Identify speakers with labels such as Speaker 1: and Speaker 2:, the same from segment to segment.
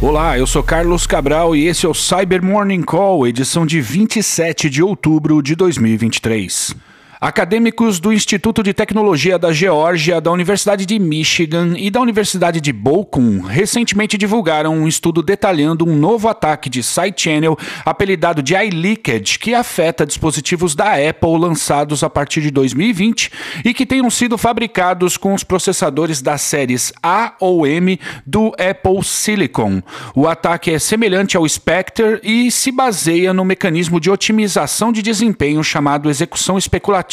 Speaker 1: Olá, eu sou Carlos Cabral e esse é o Cyber Morning Call, edição de 27 de outubro de 2023. Acadêmicos do Instituto de Tecnologia da Geórgia, da Universidade de Michigan e da Universidade de Bochum recentemente divulgaram um estudo detalhando um novo ataque de side channel apelidado de iLeakage que afeta dispositivos da Apple lançados a partir de 2020 e que tenham sido fabricados com os processadores das séries A ou M do Apple Silicon. O ataque é semelhante ao Spectre e se baseia no mecanismo de otimização de desempenho chamado execução especulativa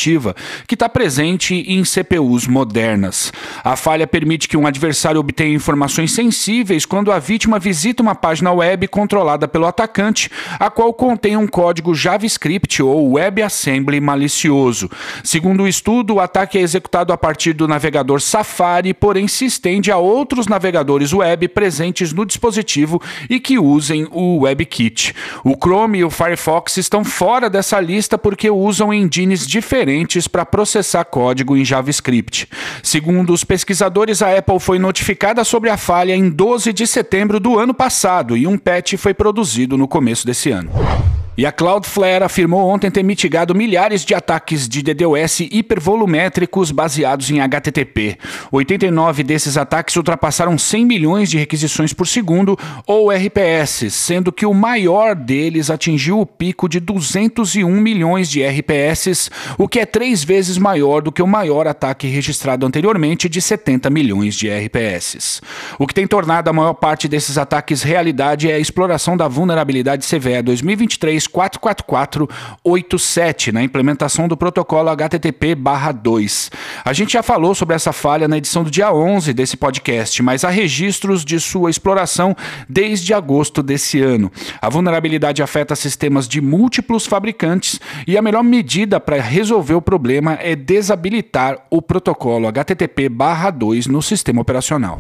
Speaker 1: que está presente em CPUs modernas. A falha permite que um adversário obtenha informações sensíveis quando a vítima visita uma página web controlada pelo atacante, a qual contém um código JavaScript ou WebAssembly malicioso. Segundo o estudo, o ataque é executado a partir do navegador Safari, porém se estende a outros navegadores web presentes no dispositivo e que usem o WebKit. O Chrome e o Firefox estão fora dessa lista porque usam engines diferentes diferentes para processar código em JavaScript. Segundo os pesquisadores, a Apple foi notificada sobre a falha em 12 de setembro do ano passado e um patch foi produzido no começo desse ano. E a Cloudflare afirmou ontem ter mitigado milhares de ataques de DDoS hipervolumétricos baseados em HTTP. 89 desses ataques ultrapassaram 100 milhões de requisições por segundo, ou RPS, sendo que o maior deles atingiu o pico de 201 milhões de RPS, o que é três vezes maior do que o maior ataque registrado anteriormente de 70 milhões de RPS. O que tem tornado a maior parte desses ataques realidade é a exploração da vulnerabilidade CVE 2023 44487 na implementação do protocolo HTTP/2. A gente já falou sobre essa falha na edição do dia 11 desse podcast, mas há registros de sua exploração desde agosto desse ano. A vulnerabilidade afeta sistemas de múltiplos fabricantes e a melhor medida para resolver o problema é desabilitar o protocolo HTTP/2 no sistema operacional.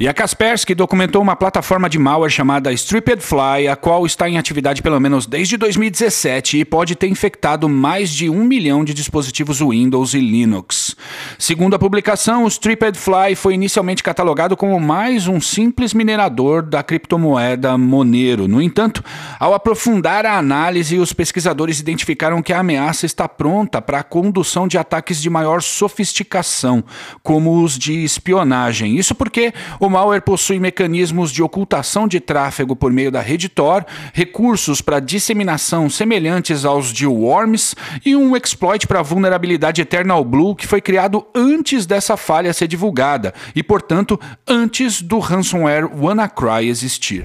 Speaker 1: E a Kaspersky documentou uma plataforma de malware chamada Stripped Fly, a qual está em atividade pelo menos desde 2017 e pode ter infectado mais de um milhão de dispositivos Windows e Linux. Segundo a publicação, o Stripped Fly foi inicialmente catalogado como mais um simples minerador da criptomoeda Monero. No entanto, ao aprofundar a análise, os pesquisadores identificaram que a ameaça está pronta para a condução de ataques de maior sofisticação, como os de espionagem. Isso porque o malware possui mecanismos de ocultação de tráfego por meio da rede Tor, recursos para disseminação semelhantes aos de Worms e um exploit para a vulnerabilidade Eternal Blue que foi criado antes dessa falha ser divulgada e, portanto, antes do ransomware WannaCry existir.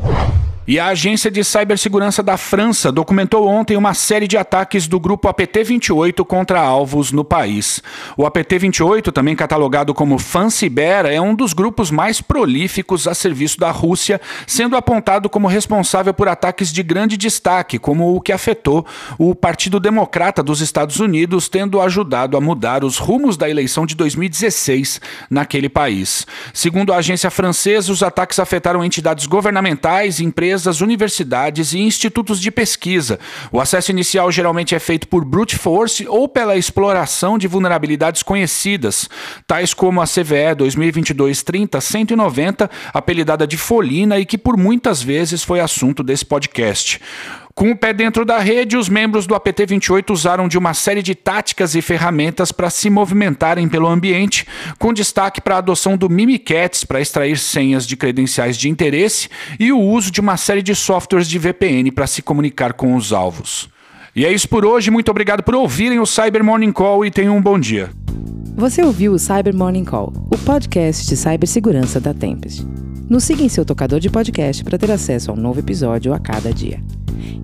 Speaker 1: E a Agência de Cibersegurança da França documentou ontem uma série de ataques do grupo APT-28 contra alvos no país. O APT-28, também catalogado como Fancyber, é um dos grupos mais prolíficos a serviço da Rússia, sendo apontado como responsável por ataques de grande destaque, como o que afetou o Partido Democrata dos Estados Unidos, tendo ajudado a mudar os rumos da eleição de 2016 naquele país. Segundo a agência francesa, os ataques afetaram entidades governamentais, empresas empresas, universidades e institutos de pesquisa. O acesso inicial geralmente é feito por brute force ou pela exploração de vulnerabilidades conhecidas, tais como a CVE 2022-30-190, apelidada de Folina e que por muitas vezes foi assunto desse podcast. Com o pé dentro da rede, os membros do APT-28 usaram de uma série de táticas e ferramentas para se movimentarem pelo ambiente, com destaque para a adoção do Mimikatz para extrair senhas de credenciais de interesse e o uso de uma série de softwares de VPN para se comunicar com os alvos. E é isso por hoje, muito obrigado por ouvirem o Cyber Morning Call e tenham um bom dia.
Speaker 2: Você ouviu o Cyber Morning Call, o podcast de cibersegurança da Tempest. Nos siga em seu tocador de podcast para ter acesso a um novo episódio a cada dia.